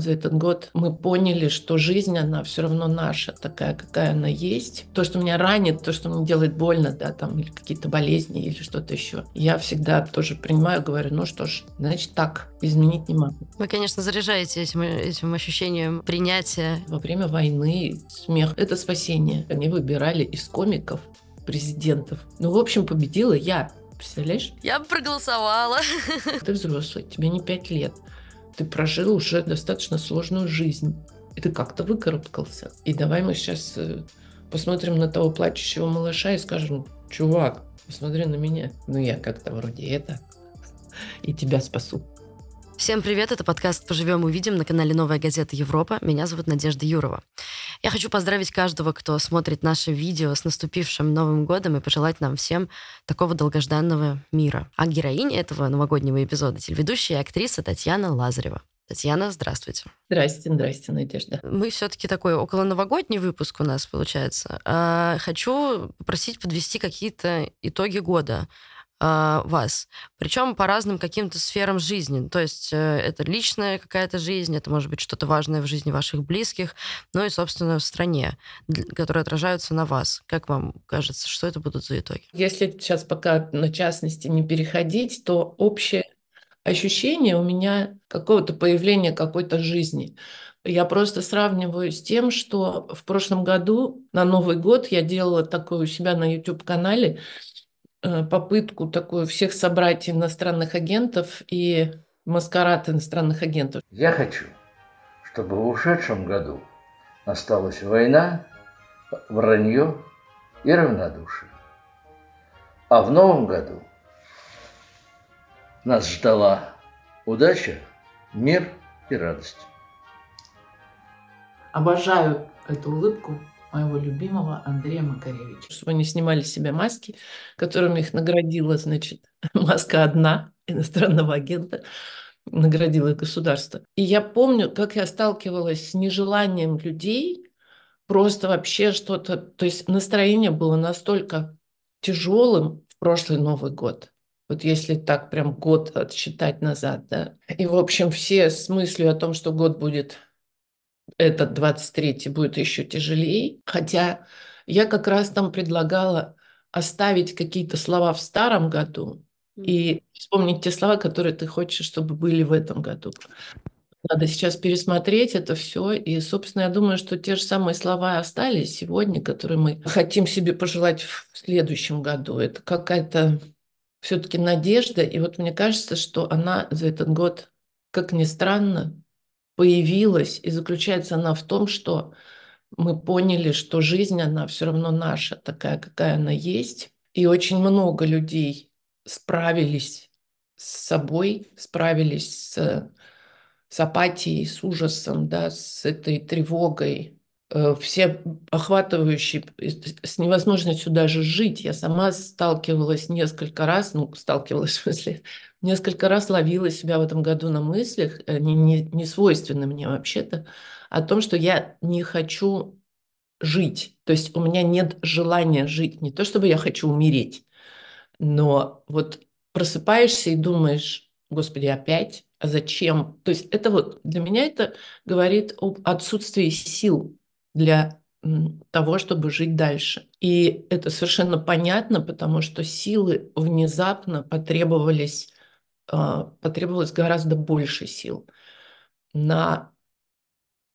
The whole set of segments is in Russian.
за этот год мы поняли, что жизнь, она все равно наша, такая, какая она есть. То, что меня ранит, то, что мне делает больно, да, там, или какие-то болезни, или что-то еще. Я всегда тоже принимаю, говорю, ну что ж, значит так, изменить не могу. Вы, конечно, заряжаете этим, этим ощущением принятия. Во время войны смех – это спасение. Они выбирали из комиков президентов. Ну, в общем, победила я. Представляешь? Я бы проголосовала. Ты взрослый, тебе не пять лет. Ты прожил уже достаточно сложную жизнь. И ты как-то выкарабкался. И давай мы сейчас э, посмотрим на того плачущего малыша и скажем, чувак, посмотри на меня. Ну, я как-то вроде это. И тебя спасу. Всем привет, это подкаст «Поживем, увидим» на канале «Новая газета Европа». Меня зовут Надежда Юрова. Я хочу поздравить каждого, кто смотрит наше видео с наступившим Новым годом и пожелать нам всем такого долгожданного мира. А героиня этого новогоднего эпизода – телеведущая и актриса Татьяна Лазарева. Татьяна, здравствуйте. Здрасте, здрасте, Надежда. Мы все-таки такой около новогодний выпуск у нас получается. А, хочу попросить подвести какие-то итоги года вас. Причем по разным каким-то сферам жизни. То есть э, это личная какая-то жизнь, это может быть что-то важное в жизни ваших близких, ну и, собственно, в стране, которые отражаются на вас. Как вам кажется, что это будут за итоги? Если сейчас пока на частности не переходить, то общее ощущение у меня какого-то появления какой-то жизни. Я просто сравниваю с тем, что в прошлом году на Новый год я делала такое у себя на YouTube-канале попытку такую всех собрать иностранных агентов и маскарад иностранных агентов. Я хочу, чтобы в ушедшем году осталась война, вранье и равнодушие. А в новом году нас ждала удача, мир и радость. Обожаю эту улыбку моего любимого Андрея Макаревича. Чтобы они снимали с себя маски, которыми их наградила, значит, маска одна иностранного агента, наградила государство. И я помню, как я сталкивалась с нежеланием людей просто вообще что-то... То есть настроение было настолько тяжелым в прошлый Новый год. Вот если так прям год отсчитать назад, да. И, в общем, все с мыслью о том, что год будет этот 23-й будет еще тяжелее. Хотя я как раз там предлагала оставить какие-то слова в старом году и вспомнить те слова, которые ты хочешь, чтобы были в этом году. Надо сейчас пересмотреть это все. И, собственно, я думаю, что те же самые слова остались сегодня, которые мы хотим себе пожелать в следующем году. Это какая-то все-таки надежда. И вот мне кажется, что она за этот год, как ни странно, появилась, и заключается она в том, что мы поняли, что жизнь, она все равно наша, такая, какая она есть. И очень много людей справились с собой, справились с, с апатией, с ужасом, да, с этой тревогой, Э, все охватывающие, с невозможностью даже жить. Я сама сталкивалась несколько раз, ну, сталкивалась в смысле, несколько раз ловила себя в этом году на мыслях, не, не, не свойственно мне вообще-то, о том, что я не хочу жить. То есть у меня нет желания жить. Не то, чтобы я хочу умереть, но вот просыпаешься и думаешь, господи, опять? А зачем? То есть это вот для меня это говорит об отсутствии сил для того, чтобы жить дальше. И это совершенно понятно, потому что силы внезапно потребовались, потребовалось гораздо больше сил на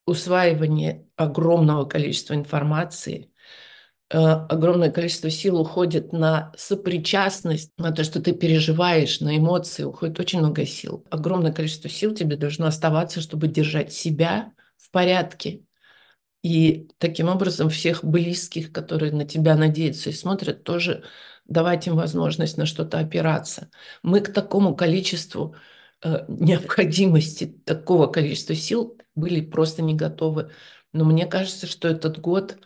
усваивание огромного количества информации, а, огромное количество сил уходит на сопричастность, на то, что ты переживаешь, на эмоции, уходит очень много сил. Огромное количество сил тебе должно оставаться, чтобы держать себя в порядке, и таким образом всех близких, которые на тебя надеются и смотрят, тоже давать им возможность на что-то опираться. Мы к такому количеству э, необходимости, такого количества сил были просто не готовы. Но мне кажется, что этот год,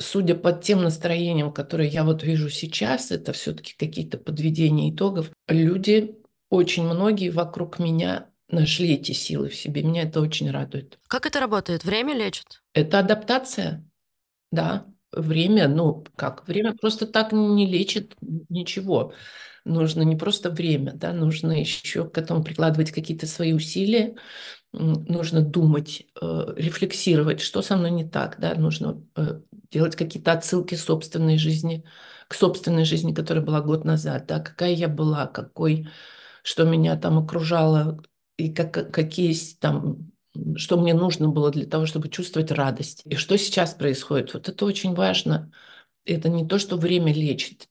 судя по тем настроениям, которые я вот вижу сейчас, это все-таки какие-то подведения итогов, люди, очень многие вокруг меня нашли эти силы в себе. Меня это очень радует. Как это работает? Время лечит? Это адаптация, да. Время, ну как, время просто так не лечит ничего. Нужно не просто время, да, нужно еще к этому прикладывать какие-то свои усилия, нужно думать, э, рефлексировать, что со мной не так, да, нужно э, делать какие-то отсылки собственной жизни, к собственной жизни, которая была год назад, да, какая я была, какой, что меня там окружало, и как, какие там, что мне нужно было для того, чтобы чувствовать радость. И что сейчас происходит. Вот это очень важно. Это не то, что время лечит.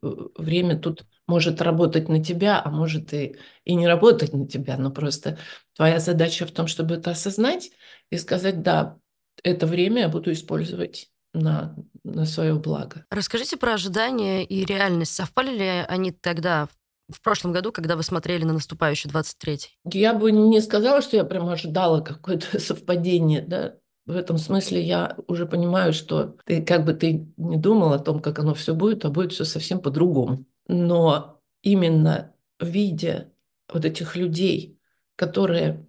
Время тут может работать на тебя, а может и, и не работать на тебя. Но просто твоя задача в том, чтобы это осознать и сказать, да, это время я буду использовать на, на свое благо. Расскажите про ожидания и реальность. Совпали ли они тогда, в прошлом году, когда вы смотрели на наступающий 23-й? Я бы не сказала, что я прям ожидала какое-то совпадение, да. В этом смысле я уже понимаю, что ты как бы ты не думал о том, как оно все будет, а будет все совсем по-другому. Но именно видя вот этих людей, которые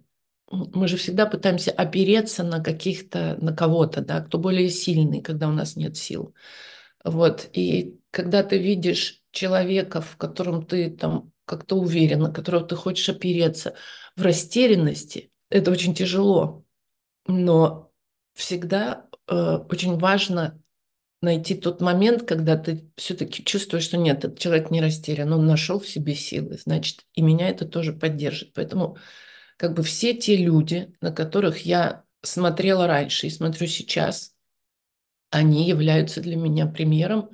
мы же всегда пытаемся опереться на каких-то, на кого-то, да, кто более сильный, когда у нас нет сил. Вот. И когда ты видишь человека, в котором ты там как-то уверен, на которого ты хочешь опереться, в растерянности, это очень тяжело. Но всегда э, очень важно найти тот момент, когда ты все-таки чувствуешь, что нет, этот человек не растерян, он нашел в себе силы, значит, и меня это тоже поддержит. Поэтому как бы все те люди, на которых я смотрела раньше и смотрю сейчас, они являются для меня примером,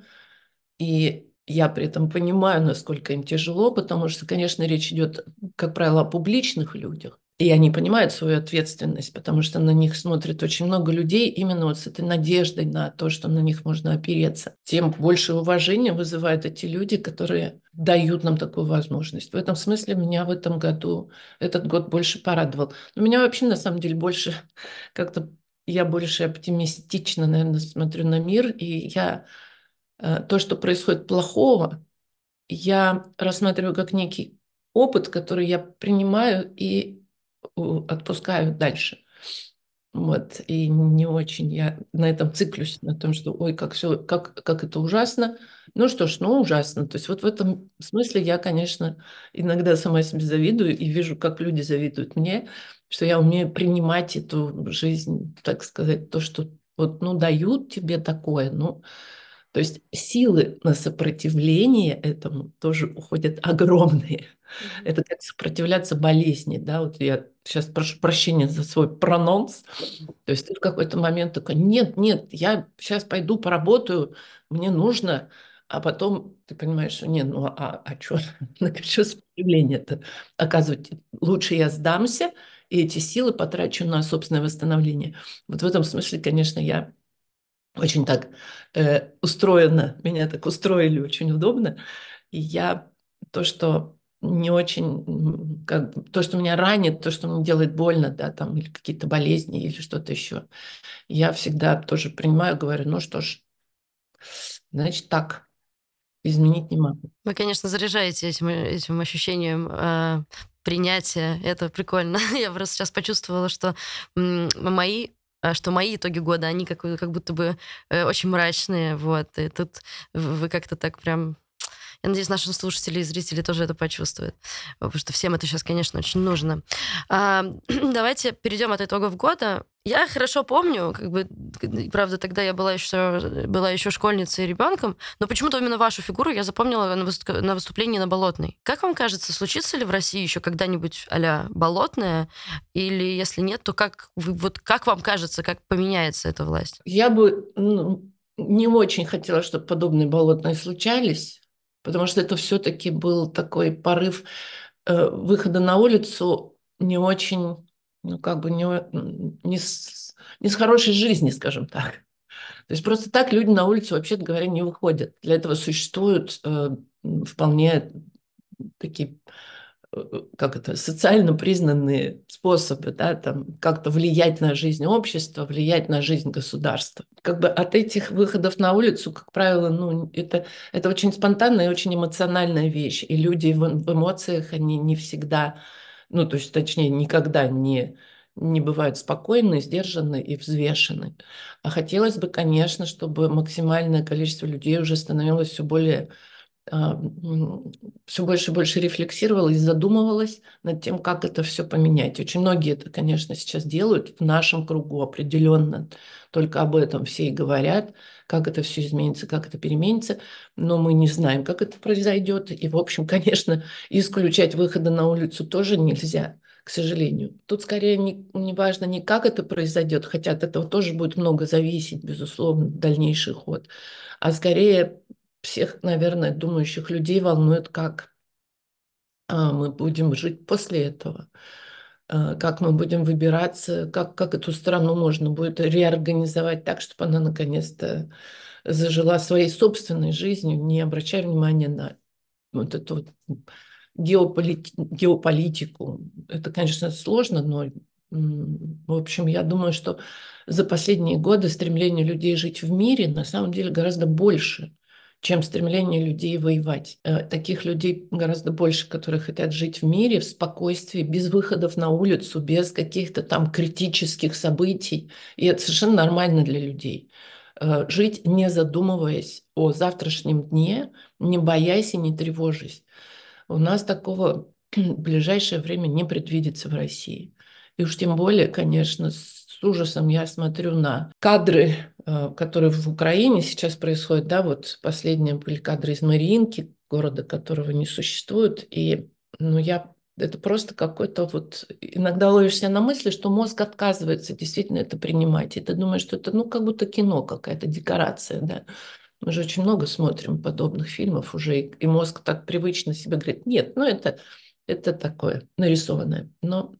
и я при этом понимаю, насколько им тяжело, потому что, конечно, речь идет, как правило, о публичных людях. И они понимают свою ответственность, потому что на них смотрит очень много людей именно вот с этой надеждой на то, что на них можно опереться. Тем больше уважения вызывают эти люди, которые дают нам такую возможность. В этом смысле меня в этом году, этот год больше порадовал. Но меня вообще, на самом деле, больше как-то, я больше оптимистично, наверное, смотрю на мир, и я то, что происходит плохого, я рассматриваю как некий опыт, который я принимаю и отпускаю дальше. Вот. И не очень я на этом циклюсь, на том, что ой, как все, как, как это ужасно. Ну что ж, ну ужасно. То есть вот в этом смысле я, конечно, иногда сама себе завидую и вижу, как люди завидуют мне, что я умею принимать эту жизнь, так сказать, то, что вот, ну, дают тебе такое, ну, то есть силы на сопротивление этому тоже уходят огромные. Mm-hmm. Это как сопротивляться болезни, да, вот я сейчас прошу прощения за свой прононс, то есть ты в какой-то момент такой, нет, нет, я сейчас пойду поработаю, мне нужно, а потом ты понимаешь, что нет, ну а, а что, на что сопротивление-то? Оказывается, лучше я сдамся, и эти силы потрачу на собственное восстановление. Вот в этом смысле, конечно, я очень так э, устроено, меня так устроили очень удобно. И я то, что не очень, как, то, что меня ранит, то, что мне делает больно, да, там, или какие-то болезни, или что-то еще, я всегда тоже принимаю, говорю, ну что ж, значит так, изменить не могу. Вы, конечно, заряжаете этим, этим ощущением э, принятия, это прикольно. Я просто сейчас почувствовала, что мои что мои итоги года, они как, как будто бы э, очень мрачные, вот, и тут вы как-то так прям я надеюсь, наши слушатели и зрители тоже это почувствуют, потому что всем это сейчас, конечно, очень нужно. А, давайте перейдем от итогов года. Я хорошо помню, как бы, правда, тогда я была еще, была еще школьницей и ребенком, но почему-то именно вашу фигуру я запомнила на выступлении на Болотной. Как вам кажется, случится ли в России еще когда-нибудь а Болотная? Или если нет, то как, вот как вам кажется, как поменяется эта власть? Я бы ну, не очень хотела, чтобы подобные болотные случались потому что это все-таки был такой порыв э, выхода на улицу не очень, ну как бы не, не, с, не с хорошей жизни, скажем так. То есть просто так люди на улицу, вообще говоря, не выходят. Для этого существуют э, вполне такие как это, социально признанные способы, да, там, как-то влиять на жизнь общества, влиять на жизнь государства. Как бы от этих выходов на улицу, как правило, ну, это, это очень спонтанная и очень эмоциональная вещь. И люди в, в эмоциях, они не всегда, ну, то есть, точнее, никогда не, не бывают спокойны, сдержаны и взвешены. А хотелось бы, конечно, чтобы максимальное количество людей уже становилось все более все больше и больше рефлексировала и задумывалась над тем, как это все поменять. Очень многие это, конечно, сейчас делают в нашем кругу определенно. Только об этом все и говорят, как это все изменится, как это переменится. Но мы не знаем, как это произойдет. И, в общем, конечно, исключать выхода на улицу тоже нельзя к сожалению. Тут скорее не, не важно не как это произойдет, хотя от этого тоже будет много зависеть, безусловно, дальнейший ход, а скорее всех, наверное, думающих людей волнует, как а, мы будем жить после этого, а, как мы будем выбираться, как, как эту страну можно будет реорганизовать так, чтобы она наконец-то зажила своей собственной жизнью, не обращая внимания на вот эту вот геополит... геополитику. Это, конечно, сложно, но, в общем, я думаю, что за последние годы стремление людей жить в мире на самом деле гораздо больше, чем стремление людей воевать. Э, таких людей гораздо больше, которые хотят жить в мире, в спокойствии, без выходов на улицу, без каких-то там критических событий. И это совершенно нормально для людей. Э, жить, не задумываясь о завтрашнем дне, не боясь и не тревожась. У нас такого в ближайшее время не предвидится в России. И уж тем более, конечно, с ужасом я смотрю на кадры, э, которые в Украине сейчас происходят. Да, вот последние были кадры из Мариинки, города, которого не существует. И ну, я это просто какой-то вот... Иногда ловишься на мысли, что мозг отказывается действительно это принимать. И ты думаешь, что это ну как будто кино, какая-то декорация, да. Мы же очень много смотрим подобных фильмов уже, и мозг так привычно себе говорит, нет, ну это, это такое нарисованное. Но,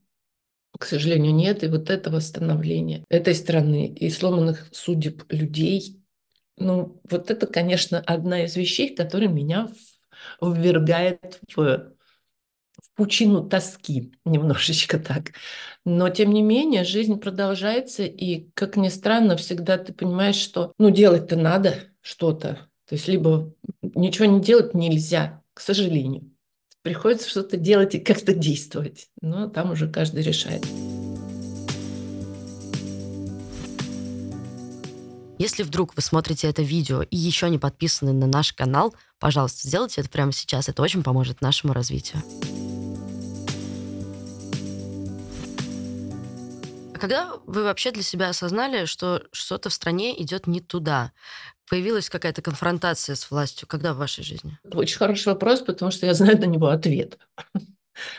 к сожалению, нет. И вот это восстановление этой страны и сломанных судеб людей, ну вот это, конечно, одна из вещей, которая меня ввергает в в пучину тоски, немножечко так. Но, тем не менее, жизнь продолжается, и, как ни странно, всегда ты понимаешь, что, ну, делать-то надо, что-то. То есть либо ничего не делать нельзя, к сожалению. Приходится что-то делать и как-то действовать. Но там уже каждый решает. Если вдруг вы смотрите это видео и еще не подписаны на наш канал, пожалуйста, сделайте это прямо сейчас. Это очень поможет нашему развитию. Когда вы вообще для себя осознали, что что-то в стране идет не туда? Появилась какая-то конфронтация с властью? Когда в вашей жизни? Очень хороший вопрос, потому что я знаю на него ответ.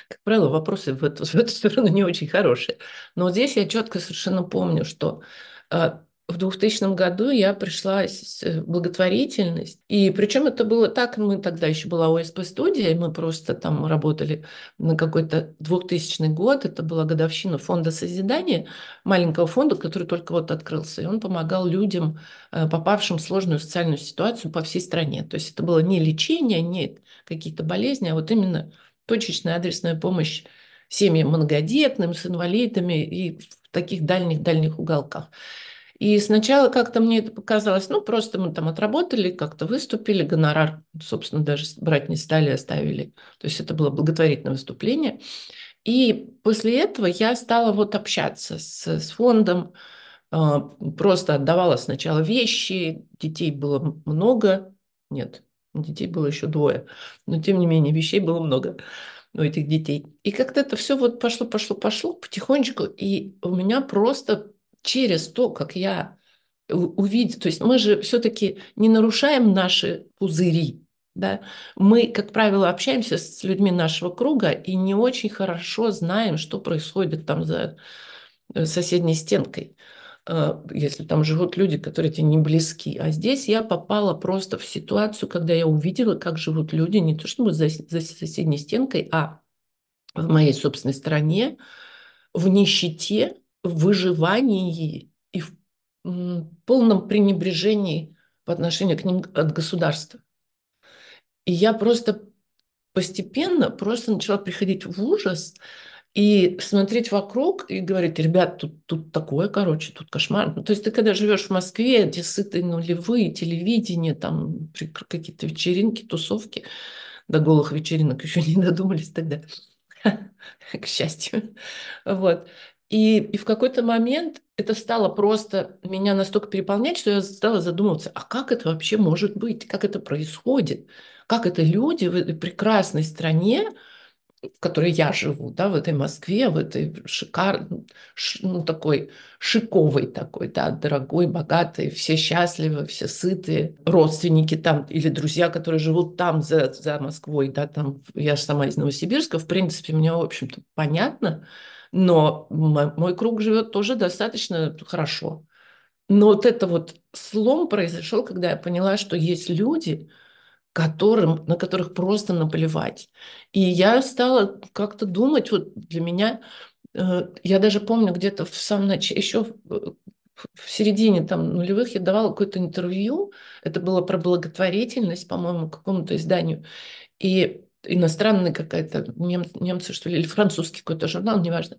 Как правило, вопросы в эту, в эту сторону не очень хорошие. Но здесь я четко совершенно помню, что а, в 2000 году я пришла в благотворительность. И причем это было так, мы тогда еще была ОСП-студия, мы просто там работали на какой-то 2000 год. Это была годовщина фонда созидания, маленького фонда, который только вот открылся. И он помогал людям, э, попавшим в сложную социальную ситуацию по всей стране. То есть это было не лечение, не какие-то болезни, а вот именно точечная адресная помощь семьям многодетным, с инвалидами и в таких дальних-дальних уголках. И сначала как-то мне это показалось, ну, просто мы там отработали, как-то выступили, гонорар, собственно, даже брать не стали, оставили. То есть это было благотворительное выступление. И после этого я стала вот общаться с, с фондом, а, просто отдавала сначала вещи, детей было много, нет, детей было еще двое, но тем не менее вещей было много у этих детей. И как-то это все вот пошло, пошло, пошло потихонечку, и у меня просто через то, как я увидел, то есть мы же все-таки не нарушаем наши пузыри, да? Мы, как правило, общаемся с людьми нашего круга и не очень хорошо знаем, что происходит там за э, соседней стенкой, э, если там живут люди, которые тебе не близки. А здесь я попала просто в ситуацию, когда я увидела, как живут люди не то чтобы за, за соседней стенкой, а в моей собственной стране, в нищете, выживании и в полном пренебрежении по отношению к ним от государства. И я просто постепенно просто начала приходить в ужас и смотреть вокруг и говорить, ребят, тут, тут такое, короче, тут кошмар. Ну, то есть ты когда живешь в Москве, где сытые нулевые, телевидение, там какие-то вечеринки, тусовки, до голых вечеринок еще не додумались тогда, к счастью. Вот. И, и в какой-то момент это стало просто меня настолько переполнять, что я стала задумываться, а как это вообще может быть, как это происходит, как это люди в этой прекрасной стране, в которой я живу, да, в этой Москве, в этой шикарной, ну, такой шиковой такой, да, дорогой, богатой, все счастливы, все сытые, родственники там или друзья, которые живут там за, за Москвой, да, там, я же сама из Новосибирска, в принципе, мне, в общем-то, понятно, но мой круг живет тоже достаточно хорошо. Но вот это вот слом произошел, когда я поняла, что есть люди, которым, на которых просто наплевать. И я стала как-то думать, вот для меня, э, я даже помню где-то в самом начале, еще в, в середине там нулевых я давала какое-то интервью, это было про благотворительность, по-моему, какому-то изданию, и иностранный какая-то, нем, немцы что ли, или французский какой-то журнал, неважно.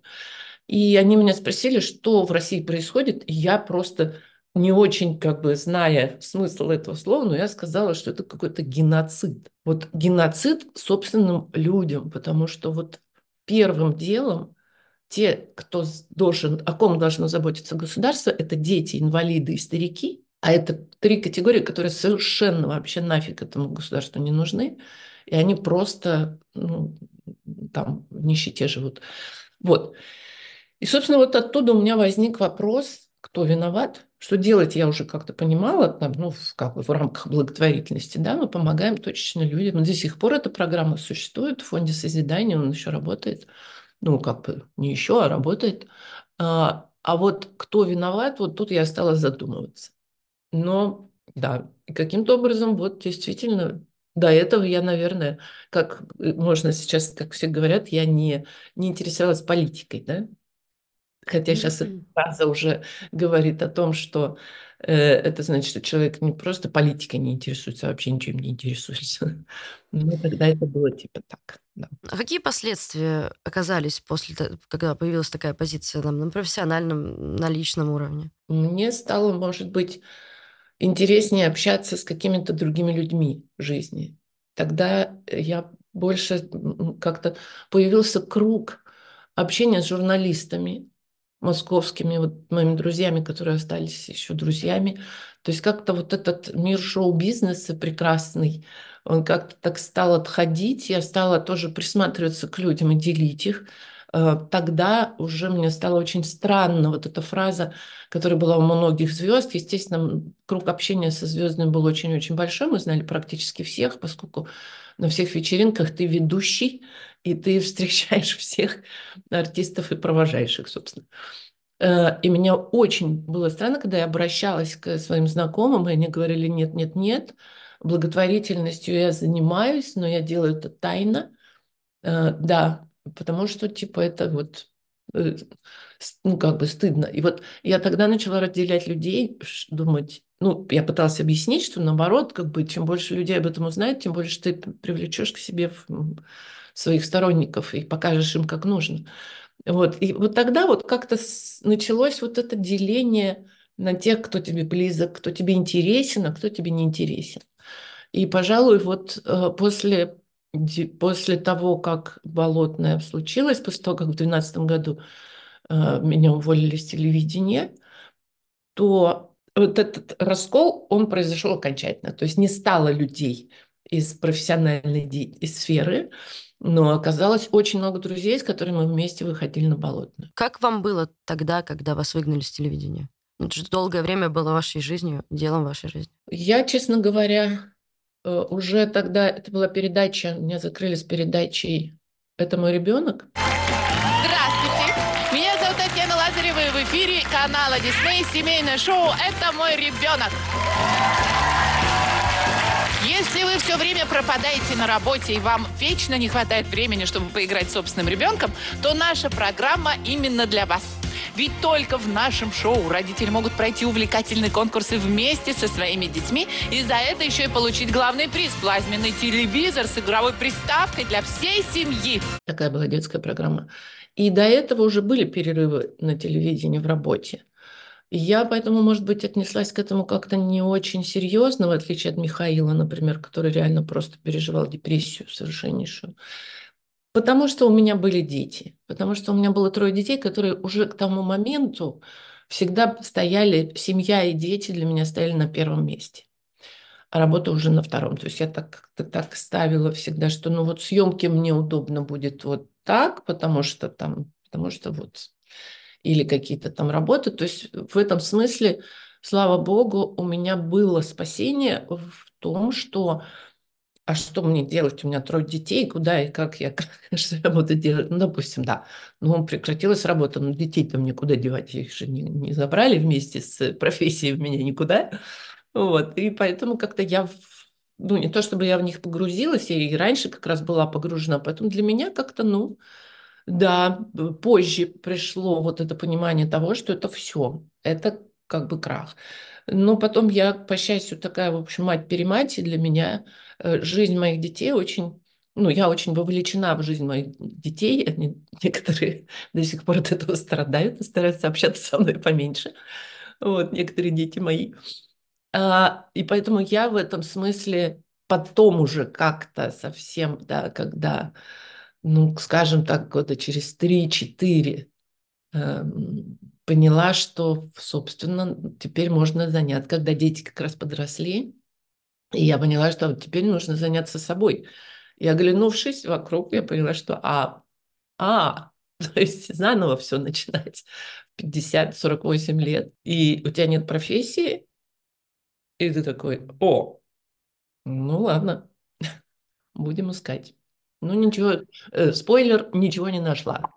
И они меня спросили, что в России происходит, и я просто не очень как бы зная смысл этого слова, но я сказала, что это какой-то геноцид. Вот геноцид собственным людям, потому что вот первым делом те, кто должен, о ком должно заботиться государство, это дети, инвалиды и старики, а это три категории, которые совершенно вообще нафиг этому государству не нужны, и они просто ну, там в нищете живут. Вот. И, собственно, вот оттуда у меня возник вопрос, кто виноват, что делать я уже как-то понимала, там, ну, в, как бы в рамках благотворительности, да, мы помогаем точечно людям. До сих пор эта программа существует, в фонде созидания он еще работает, ну, как бы не еще, а работает. А, а вот кто виноват, вот тут я стала задумываться. Но, да, каким-то образом вот действительно до этого я, наверное, как можно сейчас, как все говорят, я не, не интересовалась политикой, да, Хотя сейчас эта фраза уже говорит о том, что э, это значит, что человек не просто политикой не интересуется, а вообще ничем не интересуется. Ну, тогда это было типа так. Да. А какие последствия оказались после того, когда появилась такая позиция там, на профессиональном, на личном уровне? Мне стало, может быть, интереснее общаться с какими-то другими людьми в жизни. Тогда я больше как-то появился круг общения с журналистами, московскими вот моими друзьями, которые остались еще друзьями. То есть как-то вот этот мир шоу-бизнеса прекрасный, он как-то так стал отходить, я стала тоже присматриваться к людям и делить их. Э, тогда уже мне стало очень странно вот эта фраза, которая была у многих звезд. Естественно, круг общения со звездами был очень-очень большой, мы знали практически всех, поскольку на всех вечеринках ты ведущий, и ты встречаешь всех артистов и провожаешь их, собственно. Э, и мне очень было странно, когда я обращалась к своим знакомым, и они говорили, нет, нет, нет, благотворительностью я занимаюсь, но я делаю это тайно. Э, да, потому что, типа, это вот э, ну, как бы стыдно. И вот я тогда начала разделять людей, думать, ну, я пыталась объяснить, что наоборот, как бы, чем больше людей об этом узнает, тем больше ты привлечешь к себе своих сторонников и покажешь им, как нужно. Вот. И вот тогда вот как-то началось вот это деление на тех, кто тебе близок, кто тебе интересен, а кто тебе не интересен. И, пожалуй, вот э, после, после того, как Болотное случилось, после того, как в 2012 году э, меня уволили с телевидения, то вот этот раскол, он произошел окончательно. То есть не стало людей из профессиональной из сферы, но оказалось очень много друзей, с которыми мы вместе выходили на болотную. Как вам было тогда, когда вас выгнали с телевидения? Это же долгое время было вашей жизнью, делом вашей жизни. Я, честно говоря, уже тогда, это была передача, меня закрыли с передачей «Это мой ребенок». Здравствуйте, меня зовут Татьяна Лазарева, и в эфире канала Дисней семейное шоу «Это мой ребенок». Если вы все время пропадаете на работе и вам вечно не хватает времени, чтобы поиграть с собственным ребенком, то наша программа именно для вас. Ведь только в нашем шоу родители могут пройти увлекательные конкурсы вместе со своими детьми и за это еще и получить главный приз – плазменный телевизор с игровой приставкой для всей семьи. Такая была детская программа. И до этого уже были перерывы на телевидении в работе. Я поэтому, может быть, отнеслась к этому как-то не очень серьезно, в отличие от Михаила, например, который реально просто переживал депрессию совершеннейшую. Потому что у меня были дети. Потому что у меня было трое детей, которые уже к тому моменту всегда стояли, семья и дети для меня стояли на первом месте. А работа уже на втором. То есть я так, так ставила всегда, что ну вот съемки мне удобно будет вот так, потому что там, потому что вот или какие-то там работы. То есть в этом смысле, слава богу, у меня было спасение в том, что а что мне делать? У меня трое детей, куда и как я, что я буду делать? Ну, допустим, да, ну, прекратилась работа, но детей-то мне куда девать? Их же не, не забрали вместе с профессией меня никуда. Вот, и поэтому как-то я, ну, не то чтобы я в них погрузилась, я и раньше как раз была погружена, поэтому для меня как-то, ну, да, позже пришло вот это понимание того, что это все, это как бы крах. Но потом я, по счастью, такая, в общем, мать-перемать, для меня жизнь моих детей очень ну, я очень вовлечена в жизнь моих детей. Они, некоторые до сих пор от этого страдают и стараются общаться со мной поменьше. Вот, некоторые дети мои. А, и поэтому я в этом смысле потом уже как-то совсем, да, когда, ну, скажем так, года через 3-4 э, поняла, что, собственно, теперь можно заняться, когда дети как раз подросли, и я поняла, что теперь нужно заняться собой. И оглянувшись вокруг, я поняла, что а, а, то есть заново все начинать. 50-48 лет, и у тебя нет профессии, и ты такой, о, ну ладно, будем искать. Ну ничего, э, спойлер, ничего не нашла.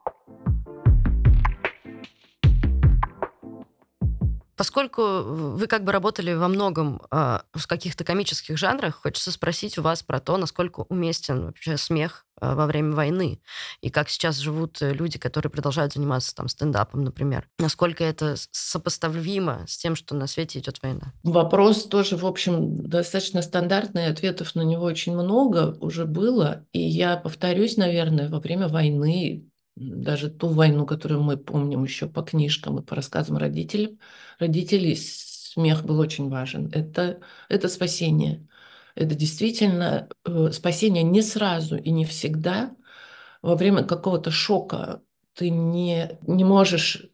Поскольку вы как бы работали во многом э, в каких-то комических жанрах, хочется спросить у вас про то, насколько уместен вообще смех э, во время войны, и как сейчас живут э, люди, которые продолжают заниматься там стендапом, например. Насколько это сопоставимо с тем, что на свете идет война? Вопрос тоже, в общем, достаточно стандартный, ответов на него очень много уже было, и я повторюсь, наверное, во время войны даже ту войну, которую мы помним еще по книжкам и по рассказам родителей, родителей смех был очень важен. Это, это спасение. Это действительно э, спасение не сразу и не всегда. Во время какого-то шока ты не, не можешь,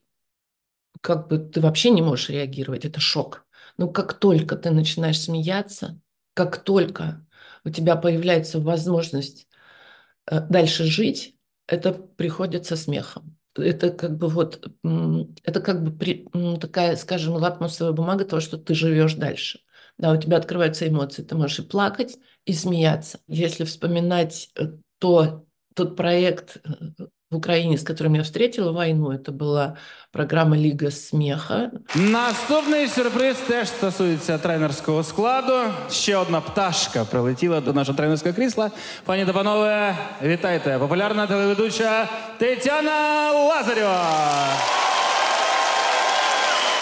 как бы ты вообще не можешь реагировать, это шок. Но как только ты начинаешь смеяться, как только у тебя появляется возможность э, дальше жить, это приходит со смехом. Это как бы вот, это как бы при, такая, скажем, лакмусовая бумага того, что ты живешь дальше. Да, у тебя открываются эмоции, ты можешь и плакать, и смеяться. Если вспоминать э, то, тот проект э, в Україні, з которым я встретила війну, це була програма Ліга сміха. Наступний сюрприз теж стосується тренерського складу. Ще одна пташка прилетіла до нашого тренерського крісла. Пані та панове, вітайте! Популярна телеведуча Тетяна Лазарєва.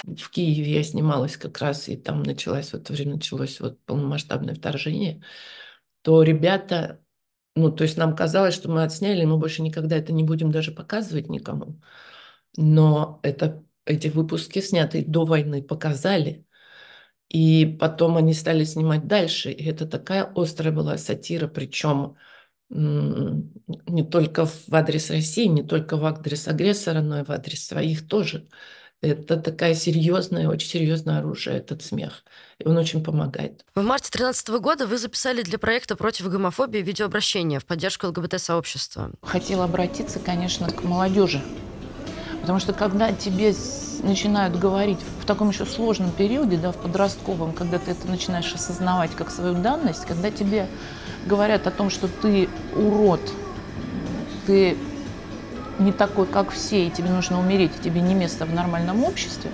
В Киеве я снималась как раз, и там началось, в это время началось вот полномасштабное вторжение, то ребята ну, то есть нам казалось, что мы отсняли, и мы больше никогда это не будем даже показывать никому. Но это, эти выпуски, снятые до войны, показали. И потом они стали снимать дальше. И это такая острая была сатира, причем не только в адрес России, не только в адрес агрессора, но и в адрес своих тоже. Это такая серьезная, очень серьезное оружие, этот смех. И он очень помогает. В марте 2013 года вы записали для проекта против гомофобии видеообращение в поддержку ЛГБТ-сообщества. Хотела обратиться, конечно, к молодежи. Потому что когда тебе начинают говорить в таком еще сложном периоде, да, в подростковом, когда ты это начинаешь осознавать как свою данность, когда тебе говорят о том, что ты урод, ты не такой, как все, и тебе нужно умереть, и тебе не место в нормальном обществе,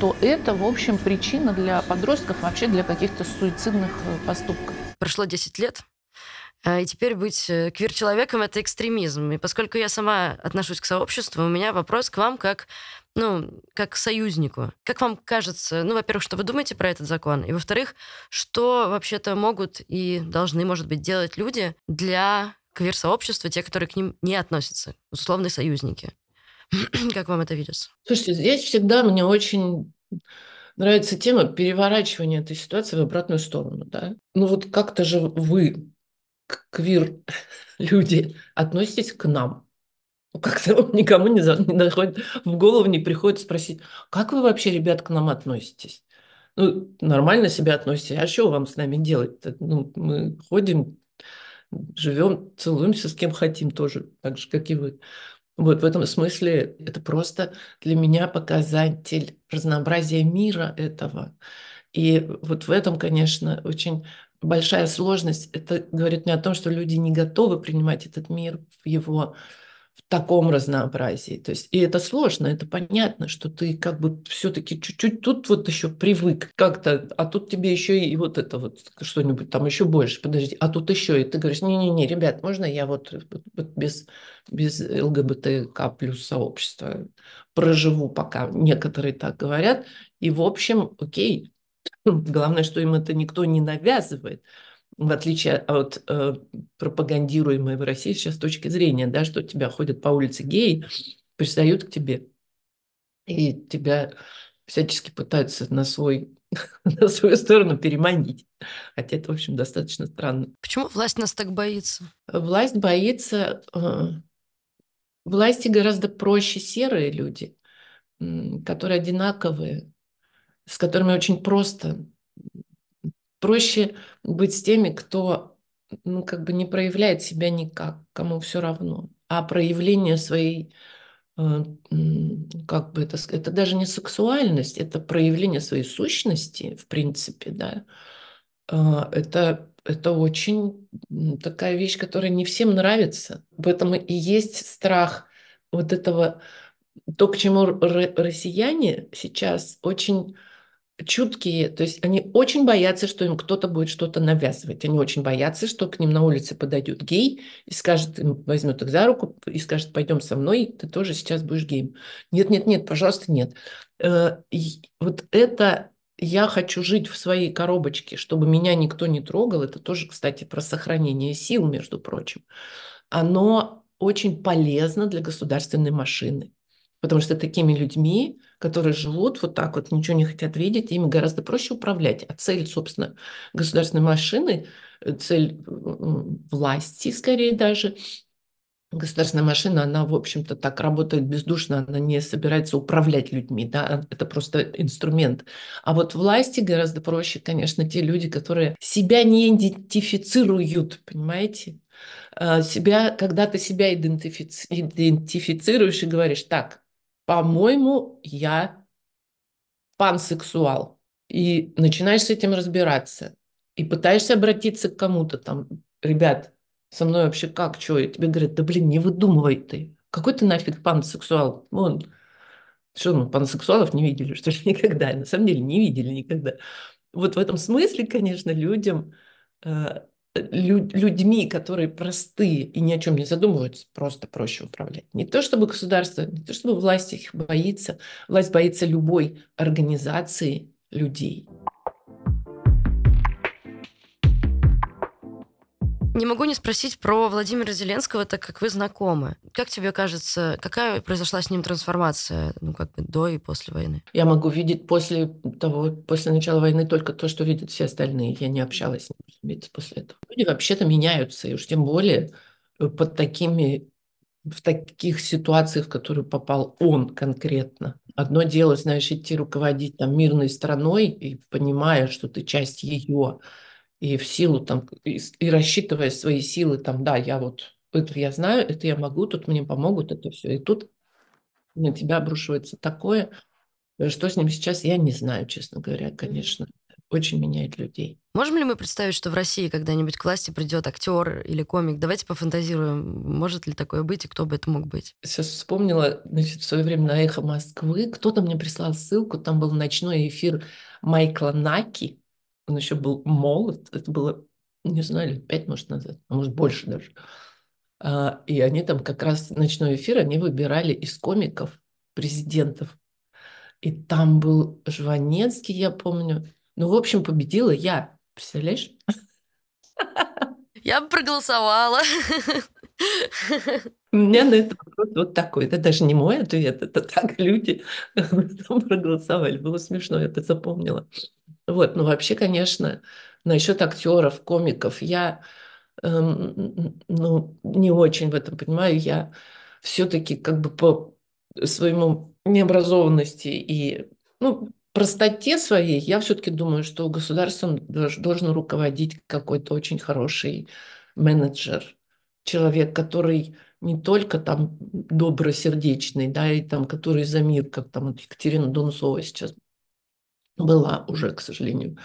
то это, в общем, причина для подростков вообще для каких-то суицидных э, поступков. Прошло 10 лет, э, и теперь быть э, квир-человеком – это экстремизм. И поскольку я сама отношусь к сообществу, у меня вопрос к вам как, ну, как союзнику. Как вам кажется, ну, во-первых, что вы думаете про этот закон? И, во-вторых, что вообще-то могут и должны, может быть, делать люди для квир-сообщества, те, которые к ним не относятся, условные союзники. как вам это видится? Слушайте, здесь всегда мне очень нравится тема переворачивания этой ситуации в обратную сторону. Да? Ну вот как-то же вы квир-люди, относитесь к нам. Как-то никому не, за, не находит, в голову не приходит спросить, как вы вообще, ребят, к нам относитесь? Ну, нормально себя относитесь, а что вам с нами делать? Ну, мы ходим, живем, целуемся с кем хотим тоже, так же, как и вы. Вот в этом смысле это просто для меня показатель разнообразия мира этого. И вот в этом, конечно, очень большая сложность. Это говорит мне о том, что люди не готовы принимать этот мир в его в таком разнообразии. То есть, и это сложно, это понятно, что ты как бы все-таки чуть-чуть тут вот еще привык как-то, а тут тебе еще и вот это вот что-нибудь там еще больше, подожди, а тут еще, и ты говоришь, не-не-не, ребят, можно я вот, вот без, без ЛГБТК плюс сообщества проживу, пока некоторые так говорят, и в общем, окей, главное, что им это никто не навязывает, в отличие от э, пропагандируемой в России сейчас точки зрения, да, что тебя ходят по улице геи, пристают к тебе и тебя всячески пытаются на, свой, на свою сторону переманить. Хотя это, в общем, достаточно странно. Почему власть нас так боится? Власть боится... Э, власти гораздо проще серые люди, которые одинаковые, с которыми очень просто проще быть с теми, кто ну, как бы не проявляет себя никак, кому все равно. А проявление своей, э, как бы это сказать, это даже не сексуальность, это проявление своей сущности, в принципе, да. Э, это, это очень такая вещь, которая не всем нравится. В этом и есть страх вот этого, то, к чему россияне сейчас очень чуткие, то есть они очень боятся, что им кто-то будет что-то навязывать. Они очень боятся, что к ним на улице подойдет гей и скажет, им, возьмет их за руку и скажет, пойдем со мной, ты тоже сейчас будешь геем. Нет, нет, нет, пожалуйста, нет. Э, вот это я хочу жить в своей коробочке, чтобы меня никто не трогал. Это тоже, кстати, про сохранение сил, между прочим. Оно очень полезно для государственной машины. Потому что такими людьми, которые живут вот так вот, ничего не хотят видеть, ими гораздо проще управлять. А цель, собственно, государственной машины, э, цель власти, скорее даже, государственная машина, она, в общем-то, так работает бездушно, она не собирается управлять людьми, да, это просто инструмент. А вот власти гораздо проще, конечно, те люди, которые себя не идентифицируют, понимаете? А, себя, когда ты себя идентифици идентифицируешь и говоришь, так, по-моему, я пансексуал. И начинаешь с этим разбираться. И пытаешься обратиться к кому-то там, ребят, со мной вообще как, что? И тебе говорят, да блин, не выдумывай ты. Какой ты нафиг пансексуал? Вон, что мы пансексуалов не видели, что ли, никогда? На самом деле не видели никогда. Вот в этом смысле, конечно, людям э, людьми, которые простые и ни о чем не задумываются, просто проще управлять. Не то чтобы государство, не то чтобы власть их боится. Власть боится любой организации людей. Не могу не спросить про Владимира Зеленского, так как вы знакомы. Как тебе кажется, какая произошла с ним трансформация, ну, как бы до и после войны? Я могу видеть после того, после начала войны только то, что видят все остальные. Я не общалась с ним после этого. Люди вообще-то меняются, и уж тем более э, под такими в таких ситуациях, в которые попал он конкретно. Одно дело, знаешь, идти руководить там мирной страной и понимая, что ты часть ее, и в силу там, и, и рассчитывая свои силы, там, да, я вот, это я знаю, это я могу, тут мне помогут, это все. И тут на тебя обрушивается такое, э, что с ним сейчас, я не знаю, честно говоря, конечно. Очень меняет людей. Можем ли мы представить, что в России когда-нибудь к власти придет актер или комик? Давайте пофантазируем, может ли такое быть и кто бы это мог быть? Сейчас вспомнила, значит, в свое время на «Эхо Москвы» кто-то мне прислал ссылку, там был ночной эфир Майкла Наки, он еще был молод, это было, не знаю, лет пять, может, назад, а может, больше даже. А, и они там как раз ночной эфир, они выбирали из комиков президентов. И там был Жванецкий, я помню. Ну, в общем, победила я. Представляешь? Я бы проголосовала. У меня на этот вопрос вот такой. Это даже не мой ответ, это так люди там проголосовали. Было смешно, я это запомнила. Вот, ну вообще, конечно, насчет актеров, комиков, я эм, ну, не очень в этом понимаю. Я все-таки как бы по своему необразованности и ну, простоте своей, я все-таки думаю, что государством должен руководить какой-то очень хороший менеджер, человек, который не только там добросердечный, да, и там, который за мир, как там вот Екатерина Дунцова сейчас была уже, к сожалению,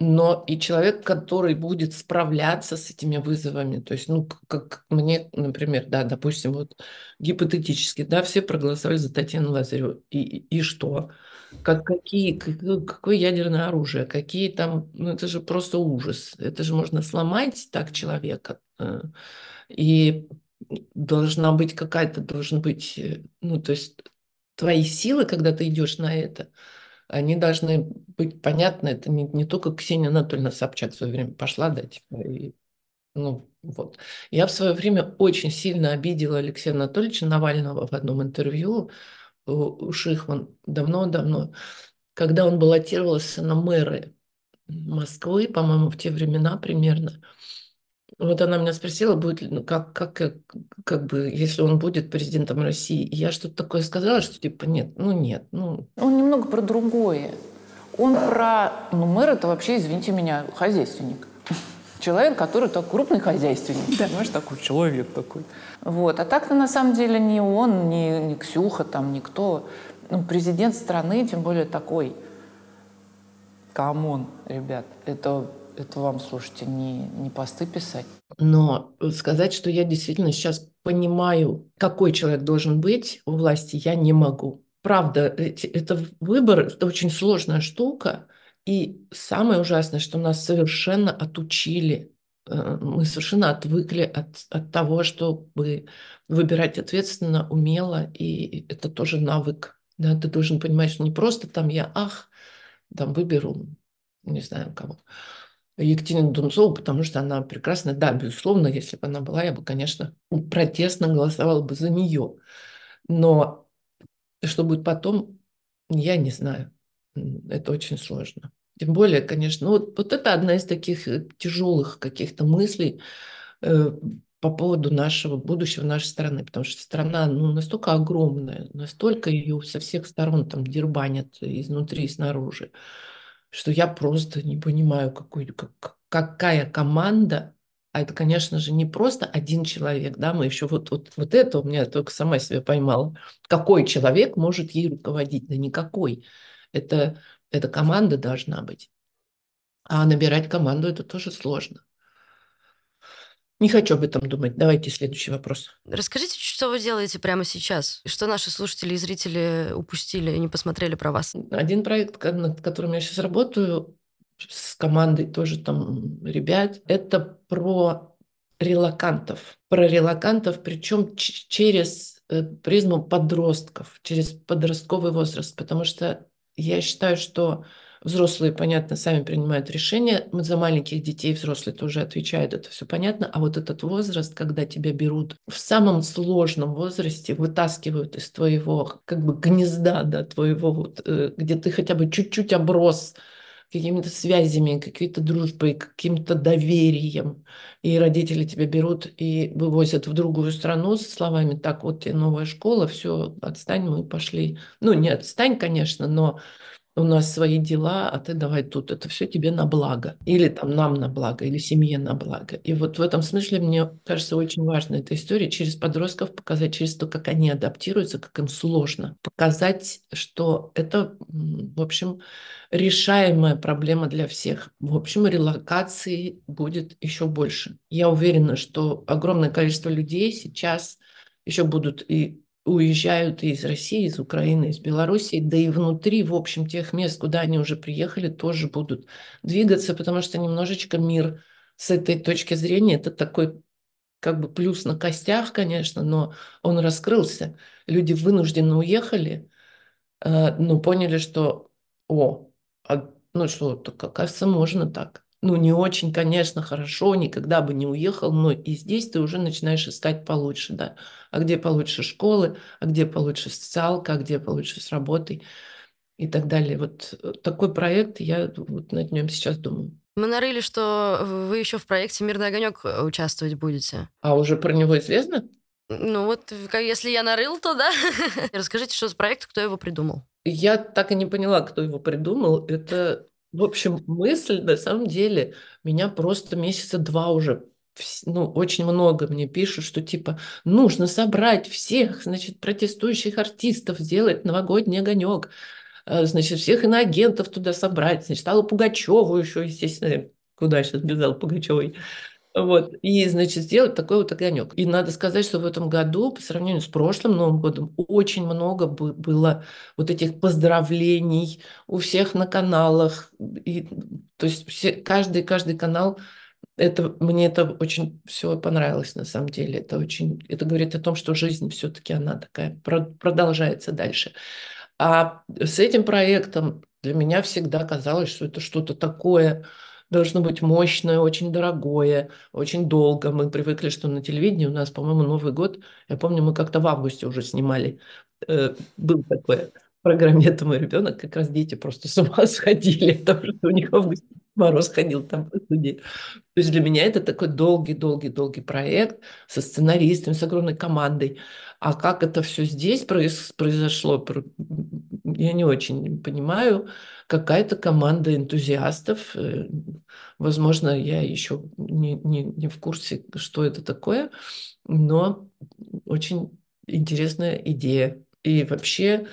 но и человек, который будет справляться с этими вызовами. То есть, ну, как, как мне, например, да, допустим, вот гипотетически, да, все проголосовали за Татьяну Лазареву. И, и что? Как, какие, какое ядерное оружие? Какие там... Ну, это же просто ужас. Это же можно сломать так человека. Э, и должна быть какая-то, должен быть... Э, ну, то есть твои силы, когда ты идешь на это – они должны быть понятны. Это не, не только Ксения Анатольевна Собчак в свое время пошла, да, типа, и, ну, вот. Я в свое время очень сильно обидела Алексея Анатольевича Навального в одном интервью у Шихман давно-давно, когда он баллотировался на мэры Москвы, по-моему, в те времена примерно – вот она меня спросила, будет ли, ну, как, как, как, как бы, если он будет президентом России. И я что-то такое сказала, что типа нет, ну нет, ну. Он немного про другое. Он про, ну мэр это вообще, извините меня, хозяйственник. Человек, который так крупный хозяйственник. Да. Понимаешь, такой человек такой. Вот. А так-то на самом деле не он, не, не Ксюха, там, никто. Ну, президент страны, тем более такой. Come on, ребят, это это вам, слушайте, не, не посты писать. Но сказать, что я действительно сейчас понимаю, какой человек должен быть у власти, я не могу. Правда, это выбор, это очень сложная штука. И самое ужасное, что нас совершенно отучили, э, мы совершенно отвыкли от, от того, чтобы выбирать ответственно, умело, и это тоже навык. Да, ты должен понимать, что не просто там я, ах, там выберу, не знаю кого, Екатерину Дунцову, потому что она прекрасная. Да, безусловно, если бы она была, я бы, конечно, протестно голосовала бы за нее. Но что будет потом, я не знаю. Это очень сложно. Тем более, конечно, вот, вот это одна из таких э, тяжелых каких-то мыслей э, по поводу нашего будущего нашей страны, потому что страна ну, настолько огромная, настолько ее со всех сторон там дербанят изнутри и снаружи что я просто не понимаю, какой, как, какая команда, а это, конечно же, не просто один человек, да, мы еще вот, вот, вот это у меня только сама себе поймала. Какой человек может ей руководить? Да никакой. Это, это команда должна быть. А набирать команду это тоже сложно. Не хочу об этом думать. Давайте следующий вопрос. Расскажите, что вы делаете прямо сейчас? Что наши слушатели и зрители упустили и не посмотрели про вас? Один проект, над которым я сейчас работаю, с командой тоже там ребят, это про релакантов. Про релакантов, причем через э, призму подростков, через подростковый возраст, потому что я считаю, что Взрослые, понятно, сами принимают решения. За маленьких детей взрослые тоже отвечают, это все понятно. А вот этот возраст, когда тебя берут в самом сложном возрасте, вытаскивают из твоего как бы гнезда, да, твоего вот, э, где ты хотя бы чуть-чуть оброс какими-то связями, какой-то дружбой, каким-то доверием. И родители тебя берут и вывозят в другую страну со словами, так, вот тебе новая школа, все, отстань, мы пошли. Ну, не отстань, конечно, но у нас свои дела, а ты давай тут. Это все тебе на благо. Или там нам на благо, или семье на благо. И вот в этом смысле мне кажется очень важно эта история через подростков показать, через то, как они адаптируются, как им сложно. Показать, что это, в общем, решаемая проблема для всех. В общем, релокации будет еще больше. Я уверена, что огромное количество людей сейчас еще будут и уезжают из России, из Украины, из Белоруссии, да и внутри, в общем, тех мест, куда они уже приехали, тоже будут двигаться, потому что немножечко мир с этой точки зрения, это такой как бы плюс на костях, конечно, но он раскрылся. Люди вынужденно уехали, э, но поняли, что, о, а, ну что, оказывается, можно так ну, не очень, конечно, хорошо, никогда бы не уехал, но и здесь ты уже начинаешь искать получше, да. А где получше школы, а где получше социалка, а где получше с работой. и так далее. Вот э, такой проект, я вот над нем сейчас думаю. Мы нарыли, что вы еще в проекте «Мирный огонек» участвовать будете. А уже про него известно? Ну вот, если я нарыл, то да. Расскажите, что за проект, кто его придумал? Я так и не поняла, кто его придумал. Это, в общем, мысль, на самом деле, меня просто месяца два уже ну, очень много мне пишут, что типа нужно собрать всех, значит, протестующих артистов, сделать новогодний огонек, э, значит, всех иноагентов туда собрать, значит, Аллу Пугачеву еще, естественно, куда сейчас бежал Пугачевой, вот. И, значит, сделать такой вот огонек. И надо сказать, что в этом году, по сравнению с прошлым Новым годом, очень много было вот этих поздравлений у всех на каналах. И, то есть все, каждый, каждый канал это, мне это очень все понравилось на самом деле. Это очень, это говорит о том, что жизнь все-таки она такая продолжается дальше. А с этим проектом для меня всегда казалось, что это что-то такое, должно быть мощное, очень дорогое, очень долго. Мы привыкли, что на телевидении у нас, по-моему, Новый год, я помню, мы как-то в августе уже снимали, э, был такой в программе «Это мой ребенок», как раз дети просто с ума сходили, потому что у них в августе Мороз ходил там по. То есть для меня это такой долгий-долгий-долгий проект со сценаристами, с огромной командой. А как это все здесь произошло, я не очень понимаю. Какая-то команда энтузиастов, э, возможно, я еще не, не, не в курсе, что это такое, но очень интересная идея. И вообще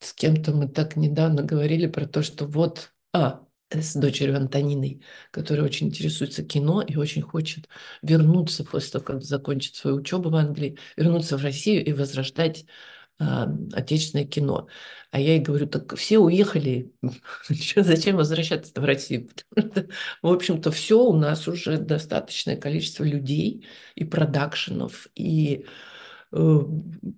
с кем-то мы так недавно говорили про то, что вот, а, с дочерью Антониной, которая очень интересуется кино и очень хочет вернуться после того, как закончит свою учебу в Англии, вернуться в Россию и возрождать отечественное кино. А я ей говорю, так все уехали, зачем возвращаться в Россию? Потому что, в общем-то, все у нас уже достаточное количество людей и продакшенов, и э,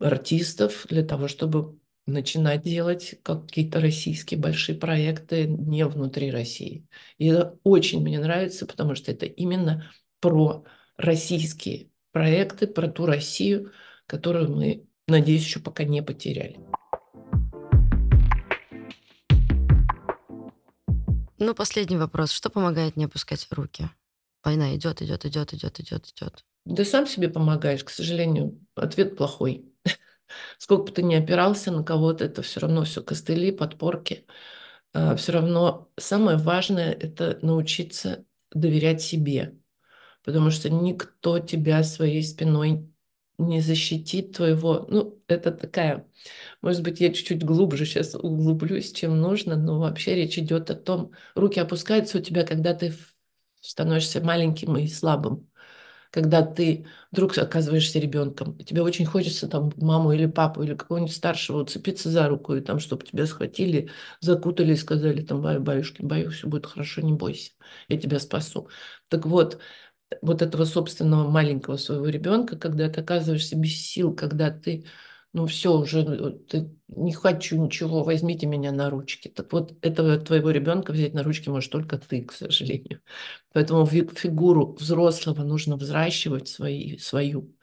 артистов для того, чтобы начинать делать какие-то российские большие проекты не внутри России. И это очень мне нравится, потому что это именно про российские проекты, про ту Россию, которую мы, надеюсь, еще пока не потеряли. Ну, последний вопрос. Что помогает не опускать руки? Война идет, идет, идет, идет, идет, идет. Да сам себе помогаешь, к сожалению. Ответ плохой. Сколько бы ты ни опирался на кого-то, это все равно все костыли, подпорки. А, все равно самое важное – это научиться доверять себе, потому что никто тебя своей спиной не защитит твоего. Ну, это такая, может быть, я чуть-чуть глубже сейчас углублюсь, чем нужно, но вообще речь идет о том, руки опускаются у тебя, когда ты становишься маленьким и слабым когда ты вдруг оказываешься ребенком, тебе очень хочется там маму или папу или какого-нибудь старшего уцепиться за руку, и там, чтобы тебя схватили, закутали и сказали там, баю, баюшки, баю, все будет хорошо, не бойся, я тебя спасу. Так вот, вот этого собственного маленького своего ребенка, когда ты оказываешься без сил, когда ты ну все, уже ну, ты, не хочу ничего, возьмите меня на ручки. Так вот, этого твоего ребенка взять на ручки можешь только ты, к сожалению. Поэтому фигуру взрослого нужно взращивать свои, свою.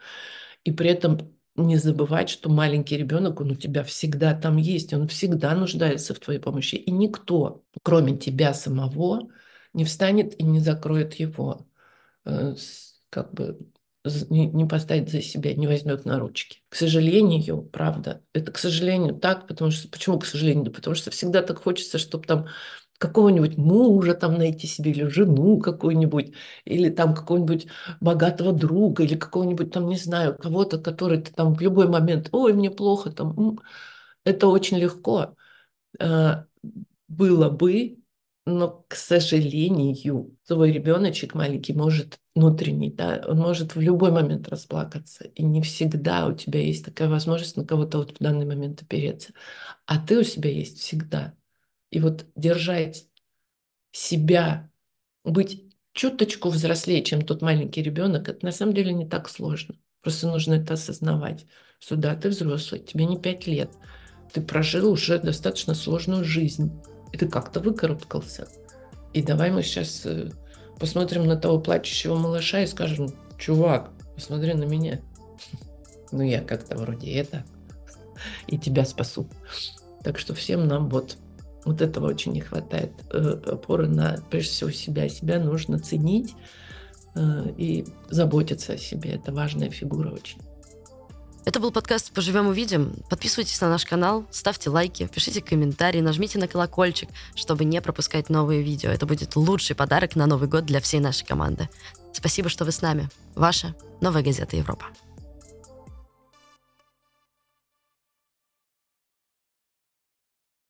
И при этом не забывать, что маленький ребенок, он у тебя всегда там есть, он всегда нуждается в твоей помощи. И никто, кроме тебя самого, не встанет и не закроет его как бы не, не поставит за себя, не возьмет на ручки. К сожалению, правда, это к сожалению так, потому что, почему к сожалению? Да потому что всегда так хочется, чтобы там какого-нибудь мужа там найти себе, или жену какую-нибудь, или там какого-нибудь богатого друга, или какого-нибудь там, не знаю, кого-то, который ты там в любой момент, ой, мне плохо, там, это очень легко э, было бы, но, к сожалению, твой ребеночек маленький может внутренний, да, он может в любой момент расплакаться. И не всегда у тебя есть такая возможность на кого-то вот в данный момент опереться. А ты у себя есть всегда. И вот держать себя, быть чуточку взрослее, чем тот маленький ребенок, это на самом деле не так сложно. Просто нужно это осознавать, что да, ты взрослый, тебе не пять лет, ты прожил уже достаточно сложную жизнь и ты как-то выкарабкался. И давай мы сейчас э, посмотрим на того плачущего малыша и скажем, чувак, посмотри на меня. Ну, я как-то вроде это. И тебя спасу. Так что всем нам вот, вот этого очень не хватает. Э, опоры на, прежде всего, себя. Себя нужно ценить э, и заботиться о себе. Это важная фигура очень. Это был подкаст «Поживем увидим». Подписывайтесь на наш канал, ставьте лайки, пишите комментарии, нажмите на колокольчик, чтобы не пропускать новые видео. Это будет лучший подарок на Новый год для всей нашей команды. Спасибо, что вы с нами. Ваша «Новая газета Европа».